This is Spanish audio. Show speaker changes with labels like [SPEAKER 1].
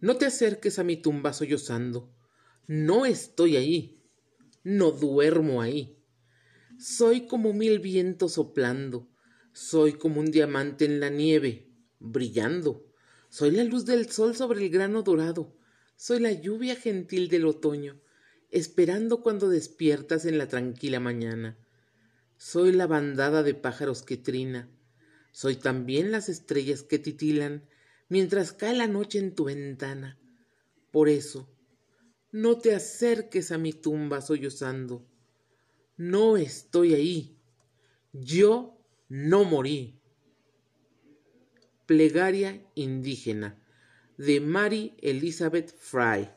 [SPEAKER 1] No te acerques a mi tumba sollozando. No estoy ahí. No duermo ahí. Soy como mil vientos soplando. Soy como un diamante en la nieve, brillando. Soy la luz del sol sobre el grano dorado. Soy la lluvia gentil del otoño, esperando cuando despiertas en la tranquila mañana. Soy la bandada de pájaros que trina. Soy también las estrellas que titilan mientras cae la noche en tu ventana. Por eso, no te acerques a mi tumba sollozando. No estoy ahí. Yo no morí. Plegaria indígena de Mary Elizabeth Fry.